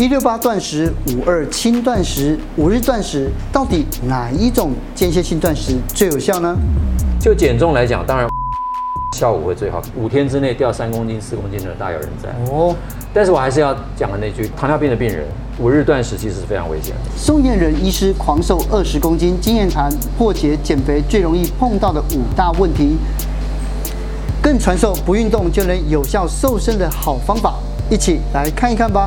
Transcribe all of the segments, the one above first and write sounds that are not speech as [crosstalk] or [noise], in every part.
一六八断食、五二轻断食、五日断食，到底哪一种间歇性断食最有效呢？就减重来讲，当然 [laughs] 效果会最好，五天之内掉三公斤、四公斤的大有人在哦。但是我还是要讲的那句，糖尿病的病人五日断食其实是非常危险的。宋晏仁医师狂瘦二十公斤，经验谈破解减肥最容易碰到的五大问题，更传授不运动就能有效瘦身的好方法，一起来看一看吧。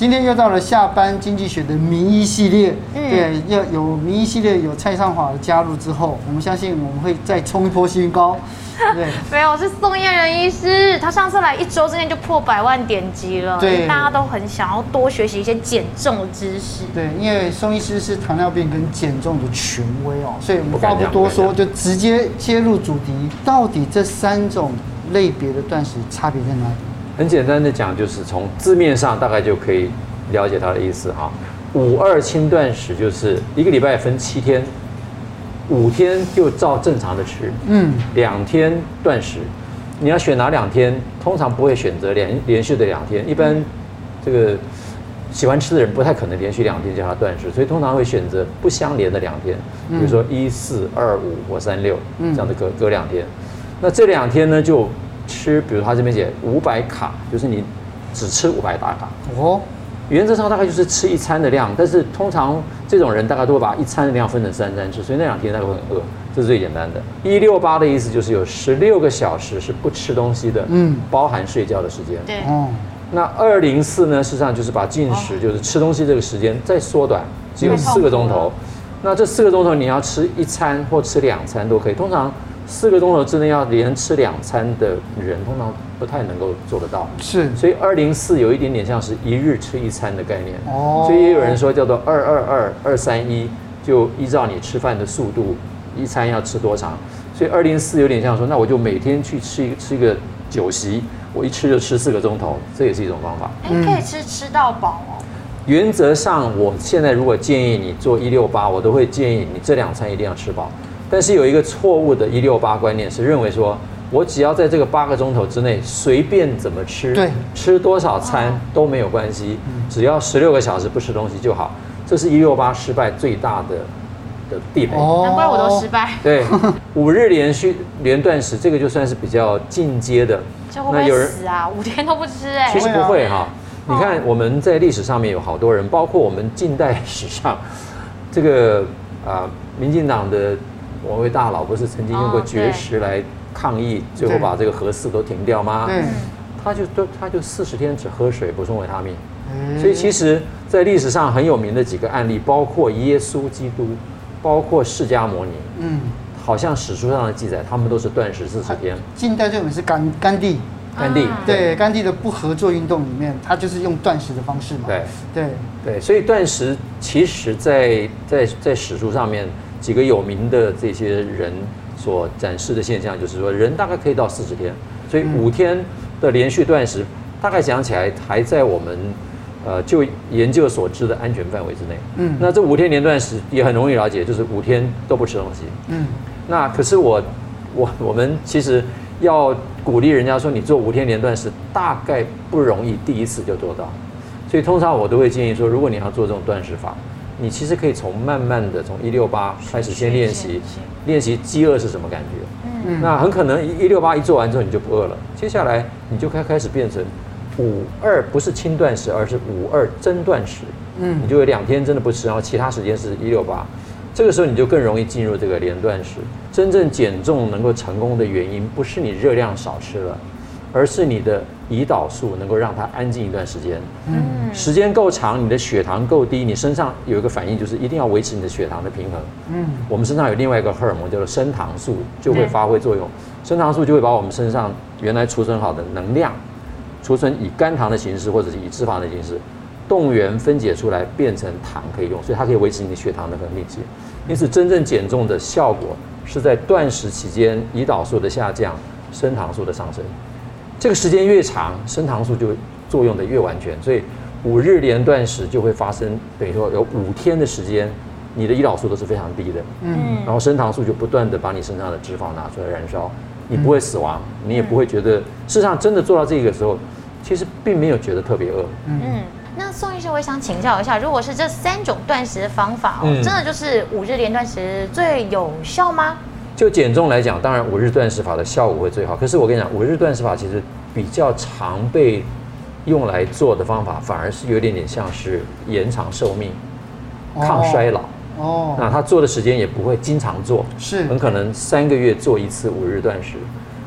今天又到了下班经济学的名医系列，嗯、对，要有名医系列有蔡尚华的加入之后，我们相信我们会再冲一波新高。[laughs] 对，没有，是宋燕仁医师，他上次来一周之内就破百万点击了，对，大家都很想要多学习一些减重的知识。对，因为宋医师是糖尿病跟减重的权威哦，所以我们话不多说，就直接切入主题，到底这三种类别的断食差别在哪里？很简单的讲，就是从字面上大概就可以了解它的意思哈。五二轻断食就是一个礼拜分七天，五天就照正常的吃，嗯，两天断食。你要选哪两天？通常不会选择连连续的两天，一般这个喜欢吃的人不太可能连续两天叫他断食，所以通常会选择不相连的两天，比如说一四二五或三六这样的隔隔两天。那这两天呢就。吃，比如他这边写五百卡，就是你只吃五百大卡哦。原则上大概就是吃一餐的量，但是通常这种人大概都会把一餐的量分成三餐吃，所以那两天大概会很饿，这是最简单的。一六八的意思就是有十六个小时是不吃东西的，嗯，包含睡觉的时间。对，哦。那二零四呢，事实际上就是把进食，就是吃东西这个时间再缩短，只有四个钟头。那这四个钟头你要吃一餐或吃两餐都可以，通常。四个钟头之内要连吃两餐的人，通常不太能够做得到。是，所以二零四有一点点像是一日吃一餐的概念。哦，所以也有人说叫做二二二二三一，就依照你吃饭的速度，一餐要吃多长。所以二零四有点像说，那我就每天去吃一个吃一个酒席，我一吃就吃四个钟头，这也是一种方法。哎，可以吃吃到饱哦。原则上，我现在如果建议你做一六八，我都会建议你这两餐一定要吃饱。但是有一个错误的一六八观念是认为说，我只要在这个八个钟头之内随便怎么吃，对，吃多少餐都没有关系，只要十六个小时不吃东西就好。这是一六八失败最大的的地雷。难怪我都失败。[laughs] 对，五日连续连断食这个就算是比较进阶的。那有人死啊，五天都不吃哎。其实不会哈，你看我们在历史上面有好多人，包括我们近代史上，这个啊，民进党的。某位大佬不是曾经用过绝食来抗议，最后把这个核四都停掉吗？对，他就都他就四十天只喝水，补充维他命。所以其实，在历史上很有名的几个案例，包括耶稣基督，包括释迦牟尼，嗯，好像史书上的记载，他们都是断食四十天。近代最有名是甘甘地，甘地对甘地的不合作运动里面，他就是用断食的方式嘛。对对对，所以断食其实在在在史书上面。几个有名的这些人所展示的现象，就是说人大概可以到四十天，所以五天的连续断食，大概想起来还在我们呃就研究所知的安全范围之内。嗯，那这五天连断食也很容易了解，就是五天都不吃东西。嗯，那可是我我 [laughs] 我们其实要鼓励人家说，你做五天连断食大概不容易第一次就做到，所以通常我都会建议说，如果你要做这种断食法。你其实可以从慢慢的从一六八开始先练习，练习饥饿是什么感觉。嗯，那很可能一六八一做完之后你就不饿了，接下来你就开开始变成五二不是轻断食，而是五二真断食。嗯，你就有两天真的不吃，然后其他时间是一六八，这个时候你就更容易进入这个连断食。真正减重能够成功的原因，不是你热量少吃了，而是你的。胰岛素能够让它安静一段时间，嗯，时间够长，你的血糖够低，你身上有一个反应，就是一定要维持你的血糖的平衡，嗯，我们身上有另外一个荷尔蒙叫做升糖素，就会发挥作用，升糖素就会把我们身上原来储存好的能量，储存以肝糖的形式或者是以脂肪的形式，动员分解出来变成糖可以用，所以它可以维持你的血糖的恒定性。因此，真正减重的效果是在断食期间，胰岛素的下降，升糖素的上升。这个时间越长，升糖素就作用的越完全，所以五日连断食就会发生，等于说有五天的时间，你的胰岛素都是非常低的，嗯，然后升糖素就不断的把你身上的脂肪拿出来燃烧，你不会死亡，你也不会觉得。事实上，真的做到这个时候，其实并没有觉得特别饿。嗯，那宋医生，我也想请教一下，如果是这三种断食的方法哦，真的就是五日连断食最有效吗？就减重来讲，当然五日断食法的效果会最好。可是我跟你讲，五日断食法其实比较常被用来做的方法，反而是有点点像是延长寿命、抗衰老。哦。那他做的时间也不会经常做，是很可能三个月做一次五日断食。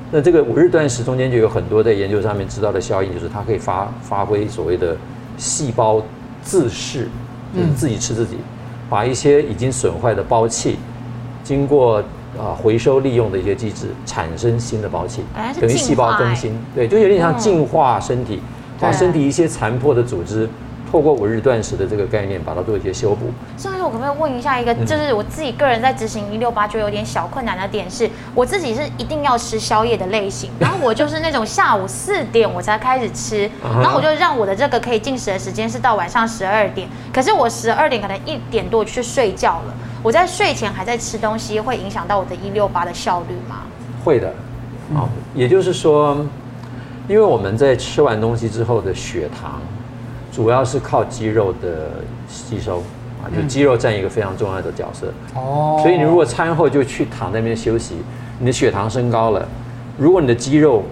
那这个五日断食中间就有很多在研究上面知道的效应，就是它可以发发挥所谓的细胞自噬，就是自己吃自己，把一些已经损坏的胞器，经过。啊，回收利用的一些机制，产生新的胞器，等于细胞更新，对，就有点像净化身体，把身体一些残破的组织，透过五日断食的这个概念，把它做一些修补。所以，我可不可以问一下一个，就是我自己个人在执行一六八就有点小困难的点是，我自己是一定要吃宵夜的类型，然后我就是那种下午四点我才开始吃，然后我就让我的这个可以进食的时间是到晚上十二点，可是我十二点可能一点多去睡觉了。我在睡前还在吃东西，会影响到我的一六八的效率吗？会的，啊，也就是说，因为我们在吃完东西之后的血糖，主要是靠肌肉的吸收啊，就肌肉占一个非常重要的角色。哦，所以你如果餐后就去躺在那边休息，你的血糖升高了，如果你的肌肉，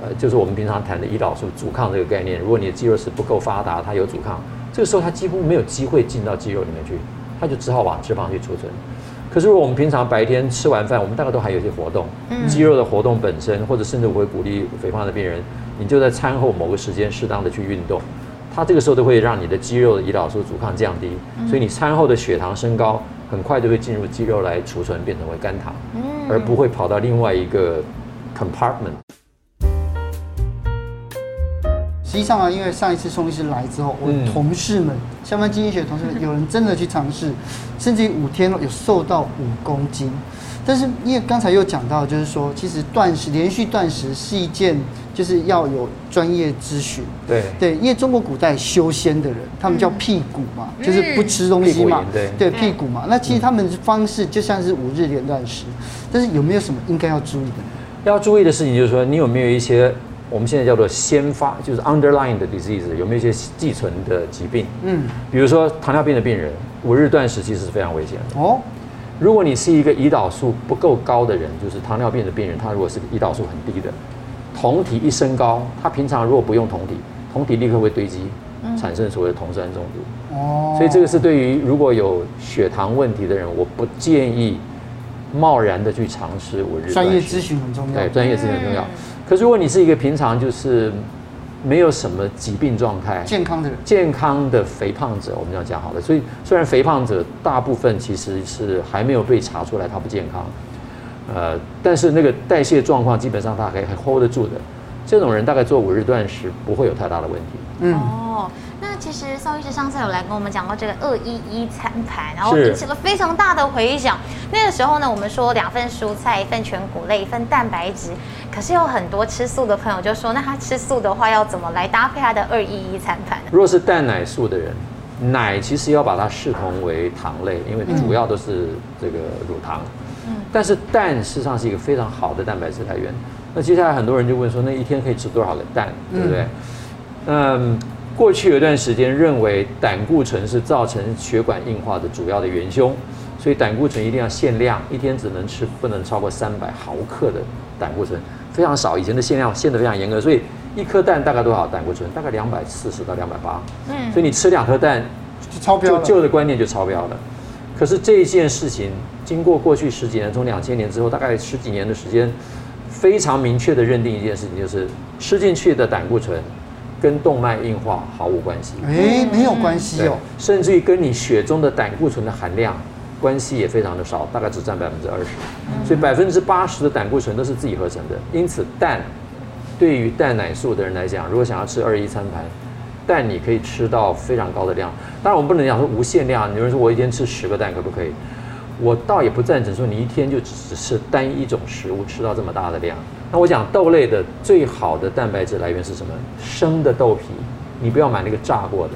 呃，就是我们平常谈的胰岛素阻抗这个概念，如果你的肌肉是不够发达，它有阻抗，这个时候它几乎没有机会进到肌肉里面去。他就只好往脂肪去储存。可是如果我们平常白天吃完饭，我们大概都还有一些活动，肌肉的活动本身，或者甚至我会鼓励肥胖的病人，你就在餐后某个时间适当的去运动，它这个时候都会让你的肌肉的胰岛素阻抗降低，所以你餐后的血糖升高，很快就会进入肌肉来储存，变成为肝糖，而不会跑到另外一个 compartment。实际上啊，因为上一次宋医师来之后，我同事们，相关经济学的同事们，有人真的去尝试，甚至于五天有瘦到五公斤。但是因为刚才又讲到，就是说，其实断食连续断食是一件，就是要有专业咨询。对对，因为中国古代修仙的人，他们叫辟谷嘛，就是不吃东西嘛。对对，辟谷嘛。那其实他们的方式就像是五日连断食，但是有没有什么应该要注意的？要注意的事情就是说，你有没有一些。我们现在叫做先发，就是 underlying 的 disease，有没有一些寄存的疾病？嗯，比如说糖尿病的病人，五日断食其实是非常危险的。哦，如果你是一个胰岛素不够高的人，就是糖尿病的病人，他如果是胰岛素很低的，酮体一升高，他平常如果不用酮体，酮体立刻会堆积，产生所谓的酮酸中毒。哦，所以这个是对于如果有血糖问题的人，我不建议贸然的去尝试五日。专业咨询很重要。对，专业咨询很重要。可是如果你是一个平常就是没有什么疾病状态、健康的人、健康的肥胖者，我们要讲好了。所以虽然肥胖者大部分其实是还没有被查出来他不健康，呃，但是那个代谢状况基本上他还可以 hold 得住的，这种人大概做五日断食不会有太大的问题。嗯。哦。其实宋医师上次有来跟我们讲过这个二一一餐盘，然后引起了非常大的回响。那个时候呢，我们说两份蔬菜，一份全谷类，一份蛋白质。可是有很多吃素的朋友就说，那他吃素的话要怎么来搭配他的二一一餐盘？如果是蛋奶素的人，奶其实要把它视同为糖类，因为主要都是这个乳糖。嗯。但是蛋事实际上是一个非常好的蛋白质来源。那接下来很多人就问说，那一天可以吃多少个蛋？对不对？嗯。过去有一段时间认为胆固醇是造成血管硬化的主要的元凶，所以胆固醇一定要限量，一天只能吃不能超过三百毫克的胆固醇，非常少。以前的限量限得非常严格，所以一颗蛋大概多少胆固醇？大概两百四十到两百八。嗯，所以你吃两颗蛋就超标了，旧的观念就超标了。可是这一件事情经过过去十几年，从两千年之后大概十几年的时间，非常明确的认定一件事情，就是吃进去的胆固醇。跟动脉硬化毫无关系，哎，没有关系哦，甚至于跟你血中的胆固醇的含量关系也非常的少，大概只占百分之二十，所以百分之八十的胆固醇都是自己合成的。因此，蛋对于蛋奶素的人来讲，如果想要吃二一餐盘，蛋你可以吃到非常高的量。当然，我们不能讲说无限量，有人说我一天吃十个蛋可不可以？我倒也不赞成说你一天就只吃单一种食物吃到这么大的量。那我讲豆类的最好的蛋白质来源是什么？生的豆皮，你不要买那个炸过的，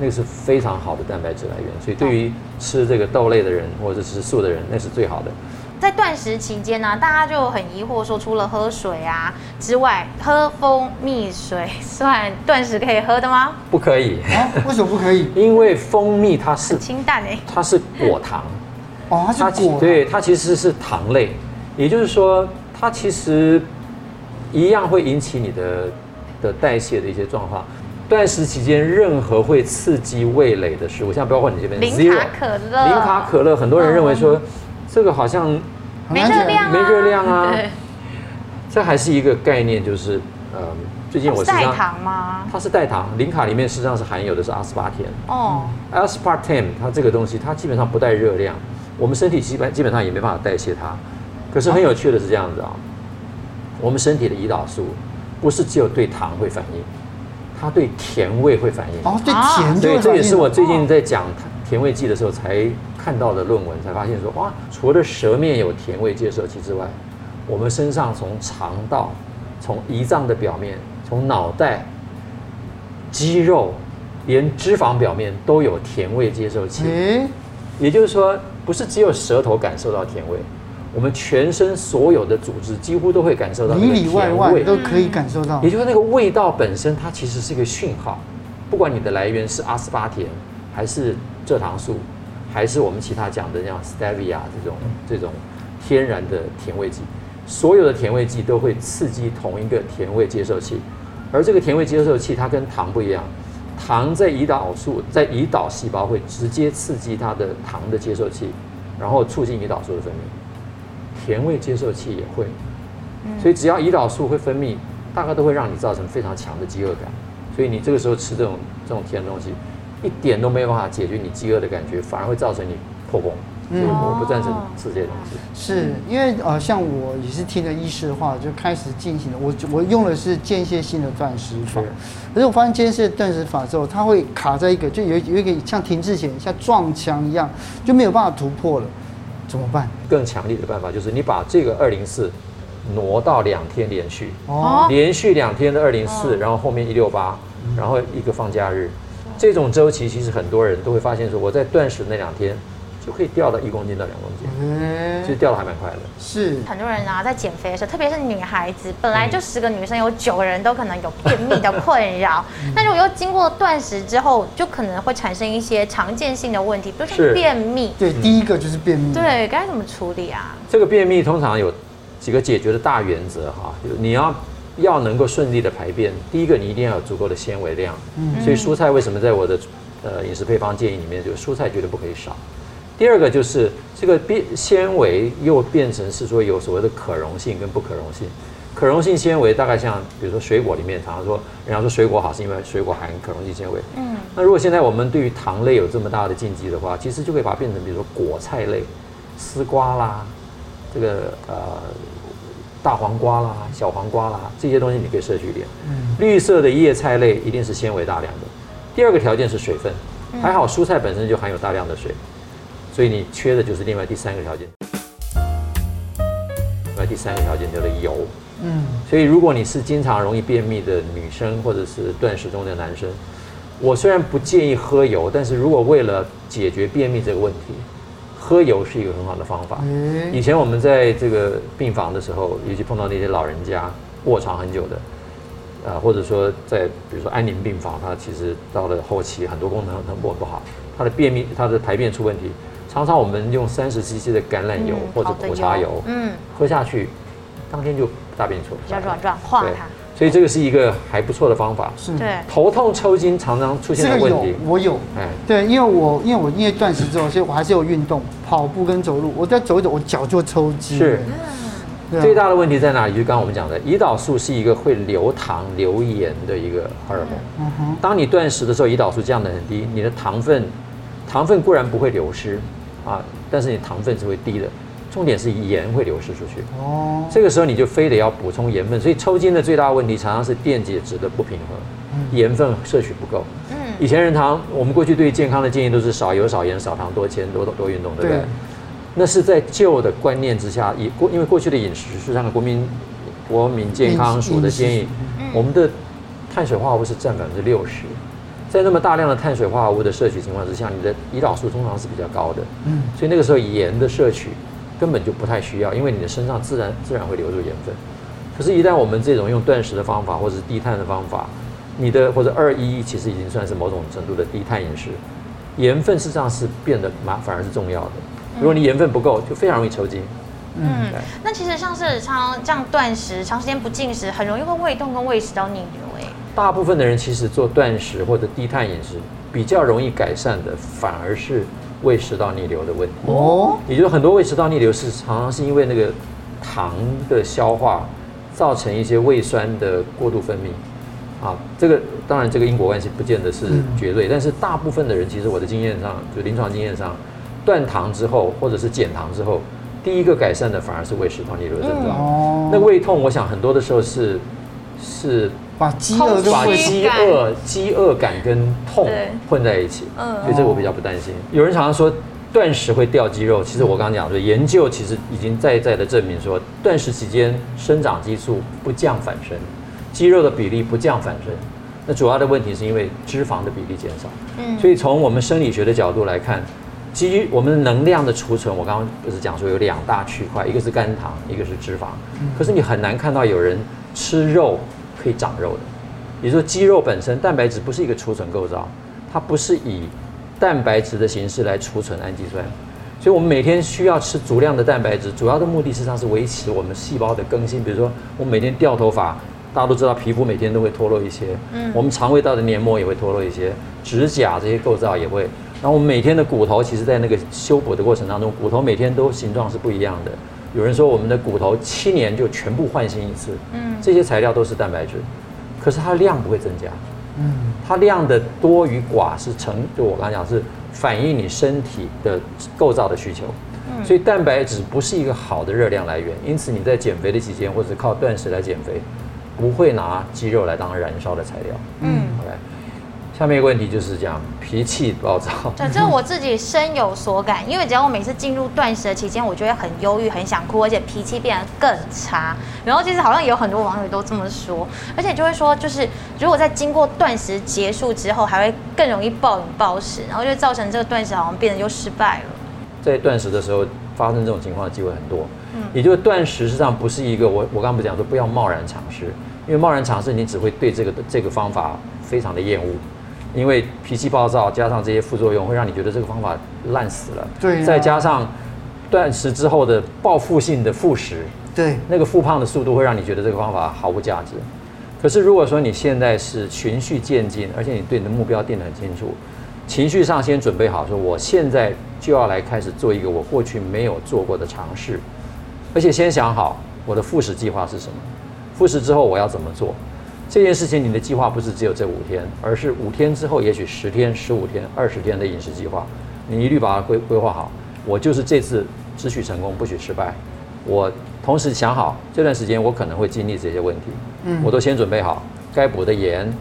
那个是非常好的蛋白质来源。所以对于吃这个豆类的人或者吃素的人，那是最好的。在断食期间呢、啊，大家就很疑惑说，除了喝水啊之外，喝蜂蜜水 [laughs] 算断食可以喝的吗？不可以。啊？为什么不可以？[laughs] 因为蜂蜜它是清淡哎，它是果糖。哦，它是果。对，它其实是糖类，也就是说，它其实一样会引起你的的代谢的一些状况。断食期间，任何会刺激味蕾的食物，像包括你这边零卡可乐，零卡可乐，很多人认为说、嗯、这个好像没热量、啊，没热量啊。这还是一个概念，就是呃，最近我是代糖吗？它是代糖，零卡里面实际上是含有的是阿斯巴甜。哦，aspartame 它这个东西它基本上不带热量，我们身体基本基本上也没办法代谢它。可是很有趣的是这样子啊，我们身体的胰岛素不是只有对糖会反应。它对甜味会反应哦，对甜对，这也是我最近在讲甜味剂的时候才看到的论文，才发现说哇，除了舌面有甜味接受器之外，我们身上从肠道、从胰脏的表面、从脑袋、肌肉，连脂肪表面都有甜味接受器。也就是说，不是只有舌头感受到甜味。我们全身所有的组织几乎都会感受到里里外外都可以感受到。也就是那个味道本身，它其实是一个讯号，不管你的来源是阿斯巴甜，还是蔗糖素，还是我们其他讲的像 stevia 这种这种天然的甜味剂，所有的甜味剂都会刺激同一个甜味接受器，而这个甜味接受器它跟糖不一样，糖在胰岛素在胰岛细胞会直接刺激它的糖的接受器，然后促进胰岛素的分泌。甜味接受器也会，所以只要胰岛素会分泌，大概都会让你造成非常强的饥饿感。所以你这个时候吃这种这种甜的东西，一点都没有办法解决你饥饿的感觉，反而会造成你破功。所以我不赞成吃这些东西。是因为呃，像我也是听了医师的话，就开始进行了。我我用的是间歇性的断食法，可是我发现间歇断食法之后，它会卡在一个，就有有一个像停滞前，像撞墙一样，就没有办法突破了。怎么办？更强力的办法就是你把这个二零四挪到两天连续，哦，连续两天的二零四，然后后面一六八，然后一个放假日，这种周期其实很多人都会发现说，我在断食那两天。就可以掉到一公斤到两公斤，嗯，其实掉的还蛮快的。是很多人啊，在减肥的时候，特别是女孩子，本来就十个女生有九个人都可能有便秘的困扰，[laughs] 那如果又经过断食之后，就可能会产生一些常见性的问题，比如说便秘。对，第一个就是便秘。对，该怎么处理啊？这个便秘通常有几个解决的大原则哈，就是你要要能够顺利的排便，第一个你一定要有足够的纤维量，嗯，所以蔬菜为什么在我的呃饮食配方建议里面，就蔬菜绝对不可以少。第二个就是这个变纤维又变成是说有所谓的可溶性跟不可溶性。可溶性纤维大概像比如说水果里面，常常说人家说水果好是因为水果含可溶性纤维。嗯。那如果现在我们对于糖类有这么大的禁忌的话，其实就可以把它变成比如说果菜类，丝瓜啦，这个呃大黄瓜啦、小黄瓜啦这些东西你可以摄取一点。嗯。绿色的叶菜类一定是纤维大量的。第二个条件是水分，还好蔬菜本身就含有大量的水。所以你缺的就是另外第三个条件，另外第三个条件叫做油。嗯，所以如果你是经常容易便秘的女生，或者是断食中的男生，我虽然不建议喝油，但是如果为了解决便秘这个问题，喝油是一个很好的方法。以前我们在这个病房的时候，尤其碰到那些老人家卧床很久的，呃，或者说在比如说安宁病房，他其实到了后期很多功能很不不好，他的便秘，他的排便出问题。常常我们用三十 CC 的橄榄油或者苦茶油，嗯，喝下去，当天就大便出来，比较软软化它。所以这个是一个还不错的方法。是，对。头痛抽筋常常出现的问题，我有，哎，对，因为我因为我因为断食之后，所以我还是有运动，跑步跟走路，我再走一走，我脚就抽筋。是，最大的问题在哪里？就刚刚我们讲的，胰岛素是一个会流糖流盐的一个荷尔蒙。嗯哼。当你断食的时候，胰岛素降得很低，你的糖分，糖分固然不会流失。啊，但是你糖分是会低的，重点是盐会流失出去。哦，这个时候你就非得要补充盐分，所以抽筋的最大问题常常是电解质的不平衡，盐分摄取不够。嗯，以前人糖，我们过去对健康的建议都是少油、少盐、少糖、多铅、多多运动，对不对？对。那是在旧的观念之下，以过因为过去的饮食是按照国民国民健康署的建议，我们的碳水化合物是占百分之六十。在那么大量的碳水化合物的摄取情况之下，你的胰岛素通常是比较高的，嗯，所以那个时候盐的摄取根本就不太需要，因为你的身上自然自然会流入盐分。可是，一旦我们这种用断食的方法，或者是低碳的方法，你的或者二一其实已经算是某种程度的低碳饮食，盐分事实上是变得蛮反而是重要的。如果你盐分不够，就非常容易抽筋。嗯，那其实像是常这样断食，长时间不进食，很容易会胃痛跟胃食道逆流。哎，大部分的人其实做断食或者低碳饮食，比较容易改善的，反而是胃食道逆流的问题。哦，也就是很多胃食道逆流是常常是因为那个糖的消化，造成一些胃酸的过度分泌。啊，这个当然这个因果关系不见得是绝对，但是大部分的人其实我的经验上，就临床经验上，断糖之后或者是减糖之后。第一个改善的反而是胃食道逆流症状。哦，那胃痛，我想很多的时候是是把饥饿把饥饿饥饿感跟痛混在一起。嗯，所以这个我比较不担心。有人常常说断食会掉肌肉，其实我刚刚讲说研究其实已经在在的证明说，断食期间生长激素不降反升，肌肉的比例不降反升。那主要的问题是因为脂肪的比例减少。嗯，所以从我们生理学的角度来看。基于我们的能量的储存，我刚刚不是讲说有两大区块，一个是肝糖，一个是脂肪。可是你很难看到有人吃肉可以长肉的。也就是说，肌肉本身蛋白质不是一个储存构造，它不是以蛋白质的形式来储存氨基酸。所以我们每天需要吃足量的蛋白质，主要的目的实际上是维持我们细胞的更新。比如说，我们每天掉头发，大家都知道皮肤每天都会脱落一些。嗯。我们肠胃道的黏膜也会脱落一些，指甲这些构造也会。然后我们每天的骨头，其实在那个修补的过程当中，骨头每天都形状是不一样的。有人说我们的骨头七年就全部换新一次，嗯，这些材料都是蛋白质，可是它量不会增加，嗯，它量的多与寡是成，就我刚才讲是反映你身体的构造的需求，嗯，所以蛋白质不是一个好的热量来源，因此你在减肥的期间或者靠断食来减肥，不会拿肌肉来当燃烧的材料，嗯，OK。下面一个问题就是讲脾气暴躁。对，这我自己深有所感，因为只要我每次进入断食的期间，我就会很忧郁、很想哭，而且脾气变得更差。然后其实好像有很多网友都这么说，而且就会说，就是如果在经过断食结束之后，还会更容易暴饮暴食，然后就造成这个断食好像变得又失败了。在断食的时候发生这种情况的机会很多，嗯，也就是断食实际上不是一个我我刚刚不讲说不要贸然尝试，因为贸然尝试你只会对这个这个方法非常的厌恶。因为脾气暴躁，加上这些副作用，会让你觉得这个方法烂死了。对、啊。再加上断食之后的报复性的复食，对，那个复胖的速度会让你觉得这个方法毫无价值。可是如果说你现在是循序渐进，而且你对你的目标定得很清楚，情绪上先准备好，说我现在就要来开始做一个我过去没有做过的尝试，而且先想好我的复食计划是什么，复食之后我要怎么做。这件事情，你的计划不是只有这五天，而是五天之后，也许十天、十五天、二十天的饮食计划，你一律把它规规划好。我就是这次只许成功，不许失败。我同时想好这段时间我可能会经历这些问题，嗯，我都先准备好，该补的盐，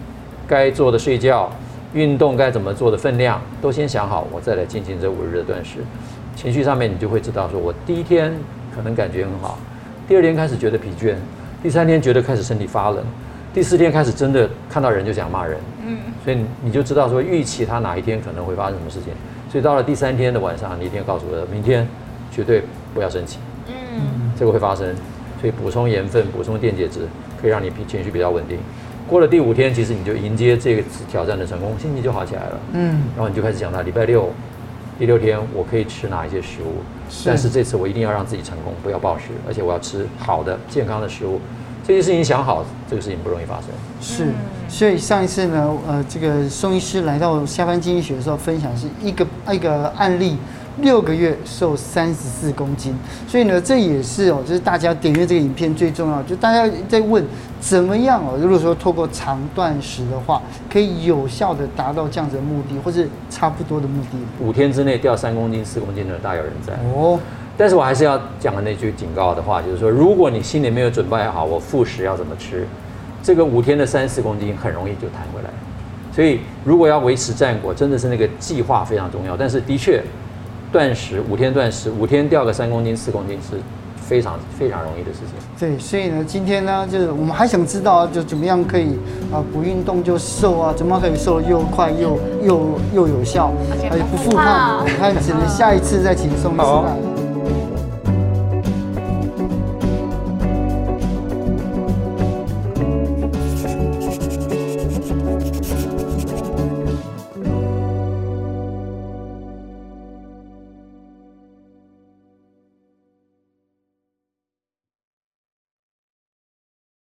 该做的睡觉，运动该怎么做的分量都先想好，我再来进行这五日的断食。情绪上面你就会知道，说我第一天可能感觉很好，第二天开始觉得疲倦，第三天觉得开始身体发冷。第四天开始，真的看到人就想骂人，嗯，所以你就知道说预期他哪一天可能会发生什么事情，所以到了第三天的晚上，你一定要告诉我，明天绝对不要生气，嗯，这个会发生，所以补充盐分、补充电解质，可以让你情绪比较稳定。过了第五天，其实你就迎接这个挑战的成功，心情就好起来了，嗯，然后你就开始想到礼拜六、第六天我可以吃哪一些食物，是，但是这次我一定要让自己成功，不要暴食，而且我要吃好的、健康的食物。这些事情想好，这个事情不容易发生。是，所以上一次呢，呃，这个宋医师来到下班经济学的时候，分享是一个一个案例，六个月瘦三十四公斤。所以呢，这也是哦，就是大家点阅这个影片最重要，就大家在问怎么样哦，如果说透过长断食的话，可以有效的达到这样子的目的，或是差不多的目的。五天之内掉三公斤、四公斤的大有人在哦。但是我还是要讲的那句警告的话，就是说，如果你心里没有准备好，我复食要怎么吃，这个五天的三四公斤很容易就弹回来。所以，如果要维持战果，真的是那个计划非常重要。但是，的确，断食五天断食，五天掉个三公斤四公斤是。非常非常容易的事情。对，所以呢，今天呢，就是我们还想知道，就怎么样可以啊不运动就瘦啊，怎么可以瘦得又快又又又有效，而且不复胖？我看只能下一次再请宋医师来。